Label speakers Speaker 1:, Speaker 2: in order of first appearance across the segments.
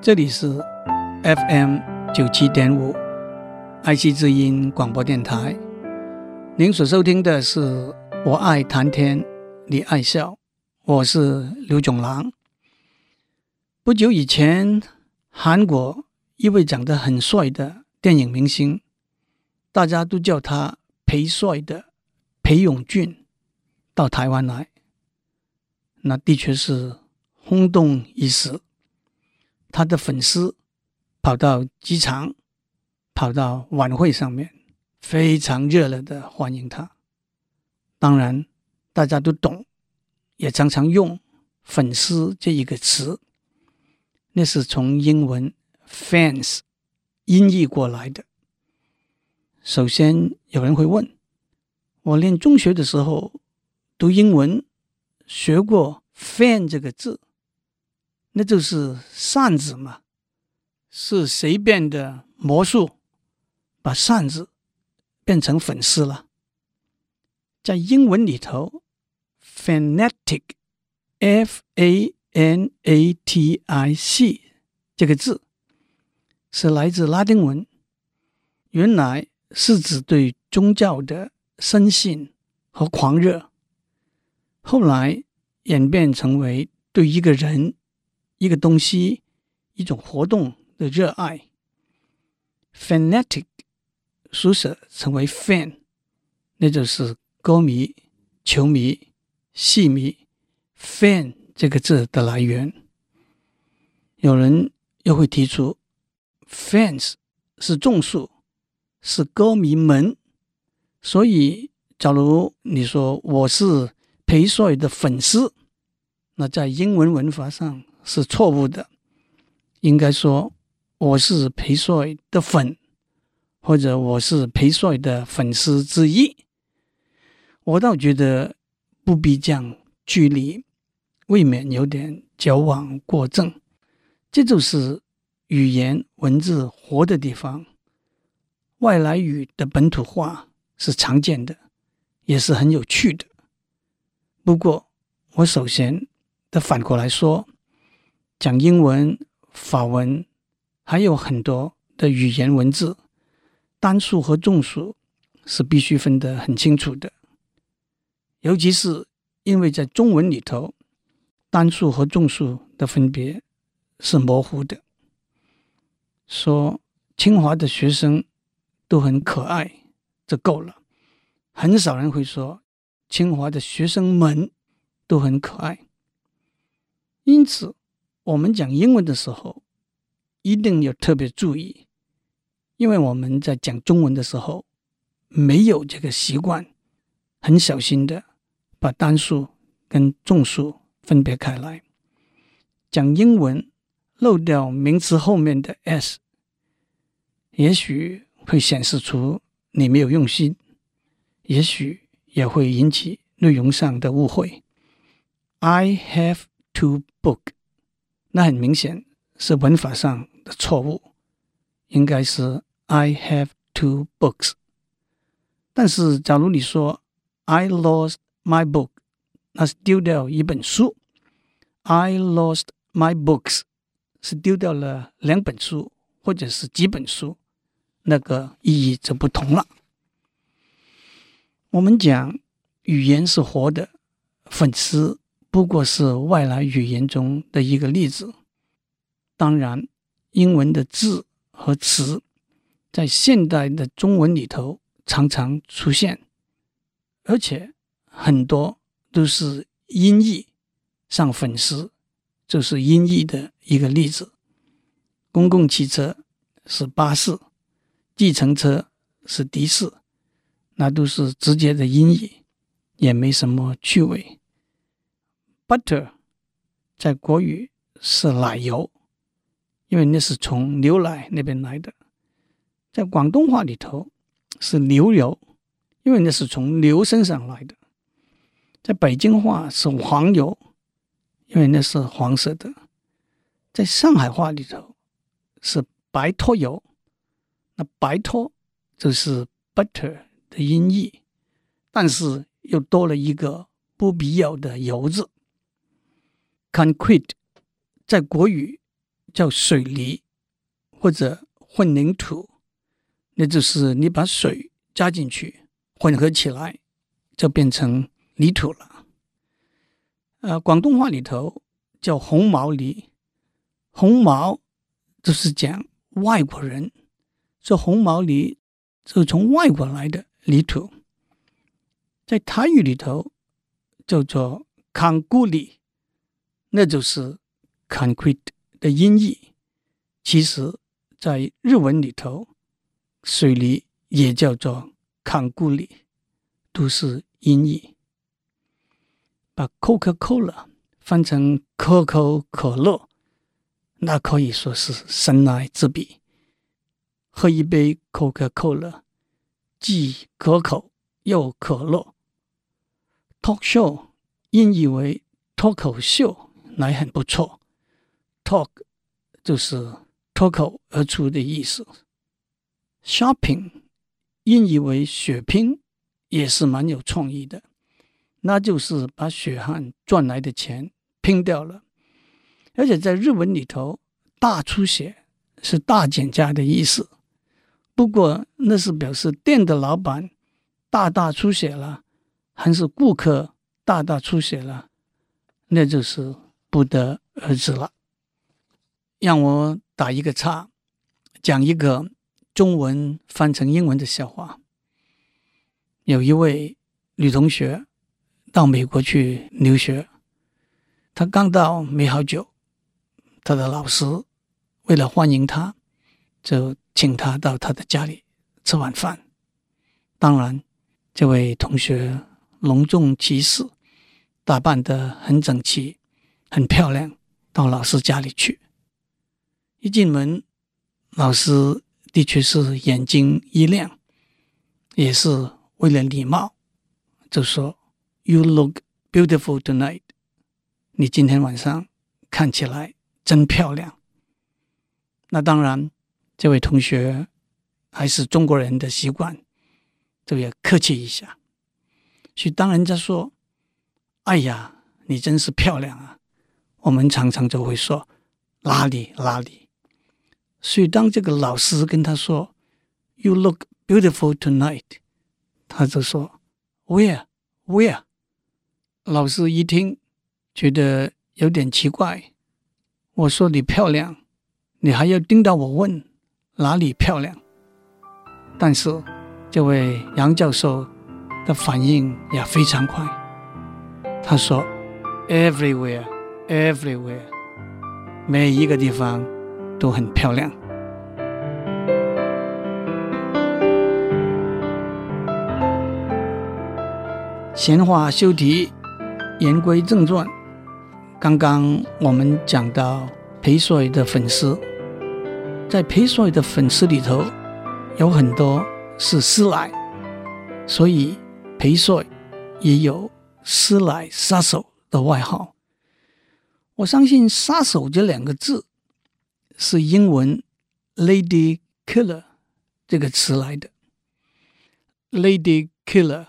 Speaker 1: 这里是 FM 九七点五爱惜之音广播电台。您所收听的是《我爱谈天，你爱笑》，我是刘炯郎。不久以前，韩国一位长得很帅的电影明星，大家都叫他“裴帅”的裴勇俊，到台湾来，那的确是轰动一时。他的粉丝跑到机场，跑到晚会上面，非常热烈的欢迎他。当然，大家都懂，也常常用“粉丝”这一个词，那是从英文 “fans” 音译过来的。首先，有人会问：我念中学的时候读英文，学过 “fan” 这个字。那就是扇子嘛，是谁变的魔术，把扇子变成粉丝了？在英文里头，fanatic，f-a-n-a-t-i-c 这个字是来自拉丁文，原来是指对宗教的深信和狂热，后来演变成为对一个人。一个东西，一种活动的热爱，fanatic，缩写成为 fan，那就是歌迷、球迷、戏迷，fan 这个字的来源。有人又会提出，fans 是众数，是歌迷们，所以假如你说我是裴帅的粉丝，那在英文文法上。是错误的，应该说我是裴帅的粉，或者我是裴帅的粉丝之一。我倒觉得不必将距离，未免有点矫枉过正。这就是语言文字活的地方，外来语的本土化是常见的，也是很有趣的。不过，我首先得反过来说。讲英文、法文，还有很多的语言文字，单数和众数是必须分得很清楚的。尤其是因为在中文里头，单数和众数的分别是模糊的。说清华的学生都很可爱，这够了。很少人会说清华的学生们都很可爱。因此。我们讲英文的时候，一定要特别注意，因为我们在讲中文的时候没有这个习惯，很小心的把单数跟众数分别开来。讲英文漏掉名词后面的 s，也许会显示出你没有用心，也许也会引起内容上的误会。I have to book。那很明显是文法上的错误，应该是 I have two books。但是，假如你说 I lost my book，那是丢掉一本书；I lost my books 是丢掉了两本书或者是几本书，那个意义就不同了。我们讲语言是活的，粉丝。不过是外来语言中的一个例子。当然，英文的字和词在现代的中文里头常常出现，而且很多都是音译上粉丝，就是音译的一个例子。公共汽车是巴士，计程车是的士，那都是直接的音译，也没什么趣味。Butter 在国语是奶油，因为那是从牛奶那边来的。在广东话里头是牛油，因为那是从牛身上来的。在北京话是黄油，因为那是黄色的。在上海话里头是白托油，那白托就是 butter 的音译，但是又多了一个不必要的油字。Concrete 在国语叫水泥或者混凝土，那就是你把水加进去，混合起来就变成泥土了。呃，广东话里头叫红毛泥，红毛就是讲外国人，说红毛泥是从外国来的泥土，在台语里头叫做康固里，那就是 concrete 的音译。其实，在日文里头，水泥也叫做康固里，都是音译。把 Coca-Cola 翻成可口可乐，那可以说是神来之笔。喝一杯 Coca-Cola，既可口又可乐。Talk show 音译为脱口秀，来很不错。Talk 就是脱口而出的意思。Shopping 音译为血拼，也是蛮有创意的。那就是把血汗赚来的钱拼掉了，而且在日文里头，“大出血”是大减价的意思。不过那是表示店的老板大大出血了，还是顾客大大出血了，那就是不得而知了。让我打一个岔，讲一个中文翻成英文的笑话。有一位女同学。到美国去留学，她刚到没好久，她的老师为了欢迎她，就请她到他的家里吃晚饭。当然，这位同学隆重其事，打扮得很整齐、很漂亮，到老师家里去。一进门，老师的确是眼睛一亮，也是为了礼貌，就说。You look beautiful tonight。你今天晚上看起来真漂亮。那当然，这位同学还是中国人的习惯，就要客气一下。去当人家说：“哎呀，你真是漂亮啊！”我们常常就会说：“哪里哪里。”所以当这个老师跟他说：“You look beautiful tonight。”他就说：“Where? Where?” 老师一听，觉得有点奇怪。我说你漂亮，你还要盯到我问哪里漂亮？但是这位杨教授的反应也非常快。他说：“Everywhere, everywhere，每一个地方都很漂亮。”闲话休提。言归正传，刚刚我们讲到裴帅的粉丝，在裴帅的粉丝里头有很多是师奶，所以裴帅也有“师奶杀手”的外号。我相信“杀手”这两个字是英文 “lady killer” 这个词来的。“lady killer”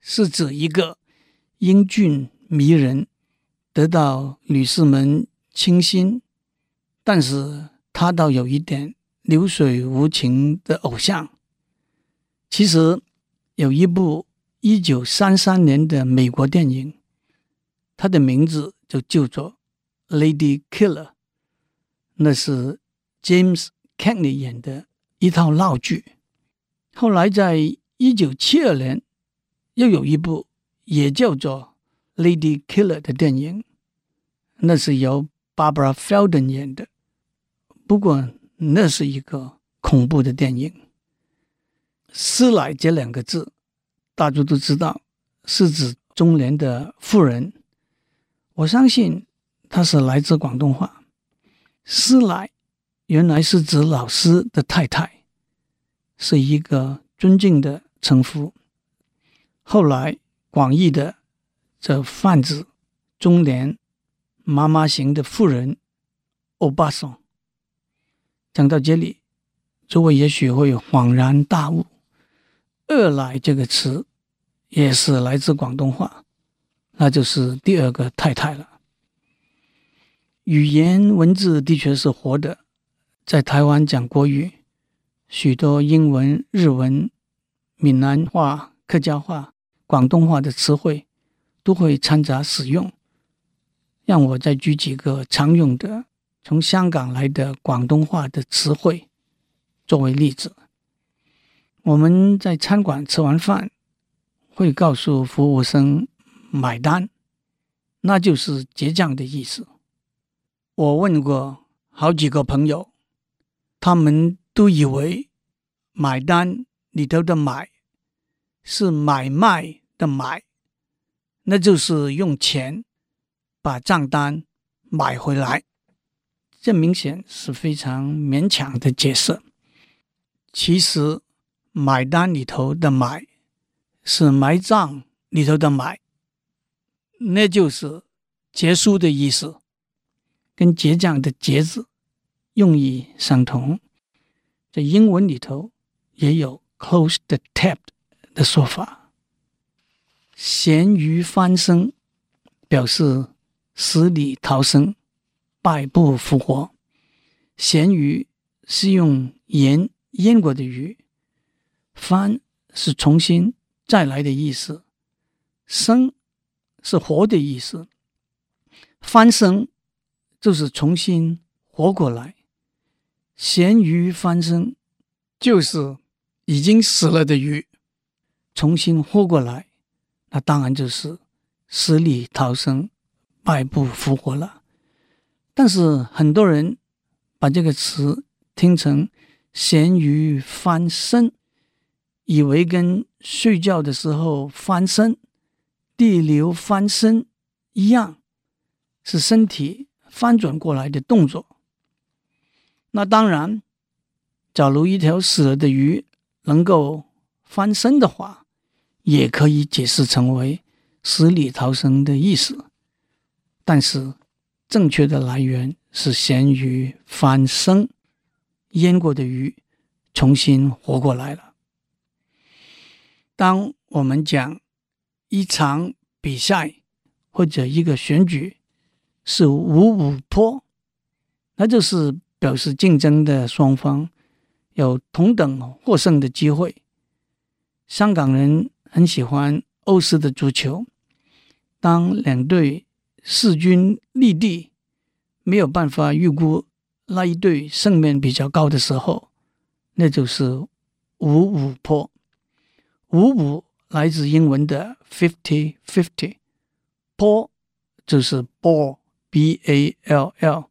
Speaker 1: 是指一个英俊。迷人，得到女士们倾心，但是他倒有一点流水无情的偶像。其实有一部一九三三年的美国电影，它的名字就叫做《Lady Killer》，那是 James Cagney 演的一套闹剧。后来在一九七二年，又有一部也叫做。Lady Killer 的电影，那是由 Barbara Feldon 演的。不过那是一个恐怖的电影。师奶这两个字，大家都知道是指中年的妇人。我相信它是来自广东话。师奶原来是指老师的太太，是一个尊敬的称呼。后来广义的。这泛指中年妈妈型的妇人，欧巴桑。讲到这里，诸位也许会恍然大悟，“二奶”这个词也是来自广东话，那就是第二个太太了。语言文字的确是活的，在台湾讲国语，许多英文、日文、闽南话、客家话、广东话的词汇都会掺杂使用。让我再举几个常用的从香港来的广东话的词汇作为例子。我们在餐馆吃完饭，会告诉服务生买单，那就是结账的意思。我问过好几个朋友，他们都以为买单里头的“买”是买卖的“买”，那就是用钱把账单买回来。这明显是非常勉强的解释。其实。买单里头的“买”是埋账里头的“买”，那就是结束的意思，跟结账的“结”字用意相同。在英文里头也有 “close the tab” 的说法。咸鱼翻身表示死里逃生、败不复活。咸鱼是用盐腌过的鱼。翻是重新再来的意思，生是活的意思，翻身就是重新活过来。咸鱼翻身就是已经死了的鱼重新活过来，那当然就是死里逃生、败不复活了。但是很多人把这个词听成咸鱼翻身。以为跟睡觉的时候翻身、地流翻身一样，是身体翻转过来的动作。那当然，假如一条死了的鱼能够翻身的话，也可以解释成为死里逃生的意思。但是，正确的来源是咸鱼翻身，腌过的鱼重新活过来了。当我们讲一场比赛或者一个选举是五五坡，那就是表示竞争的双方有同等获胜的机会。香港人很喜欢欧式的足球，当两队势均力敌，没有办法预估那一队胜面比较高的时候，那就是五五坡。五五来自英文的 fifty fifty，坡就是 ball B A L L，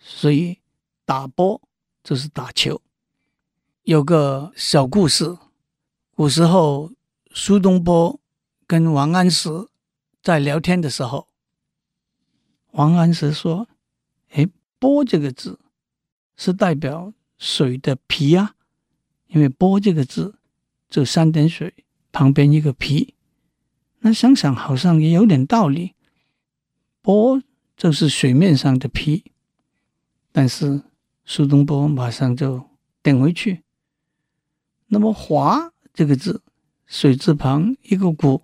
Speaker 1: 所以打波就是打球。有个小故事，古时候苏东坡跟王安石在聊天的时候，王安石说：“哎，波这个字是代表水的皮啊，因为波这个字。”这三点水旁边一个皮，那想想好像也有点道理。波就是水面上的皮，但是苏东坡马上就顶回去。那么“华”这个字，水字旁一个骨，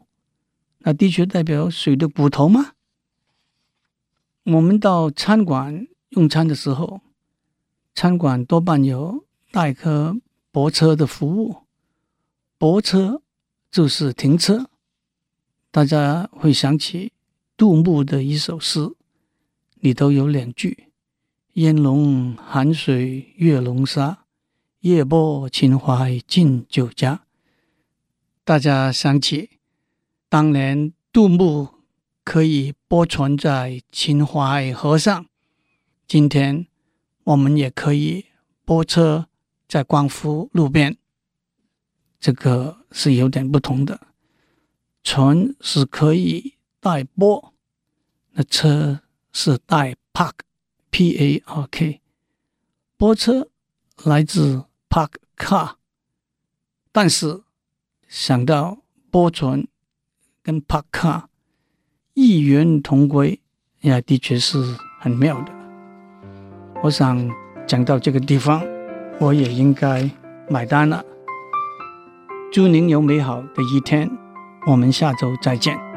Speaker 1: 那的确代表水的骨头吗？我们到餐馆用餐的时候，餐馆多半有代客泊车的服务。泊车就是停车，大家会想起杜牧的一首诗，里头有两句：“烟笼寒水月笼沙，夜泊秦淮近酒家。”大家想起当年杜牧可以泊船在秦淮河上，今天我们也可以泊车在光复路边。这个是有点不同的，船是可以代泊，那车是带 park，p a r k，泊车来自 park car，但是想到泊船跟 park car 异源同归，也的确是很妙的。我想讲到这个地方，我也应该买单了。祝您有美好的一天，我们下周再见。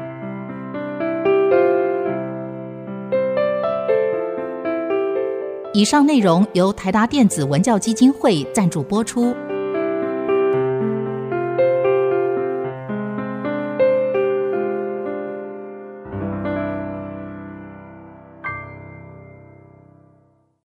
Speaker 2: 以上内容由台达电子文教基金会赞助播出。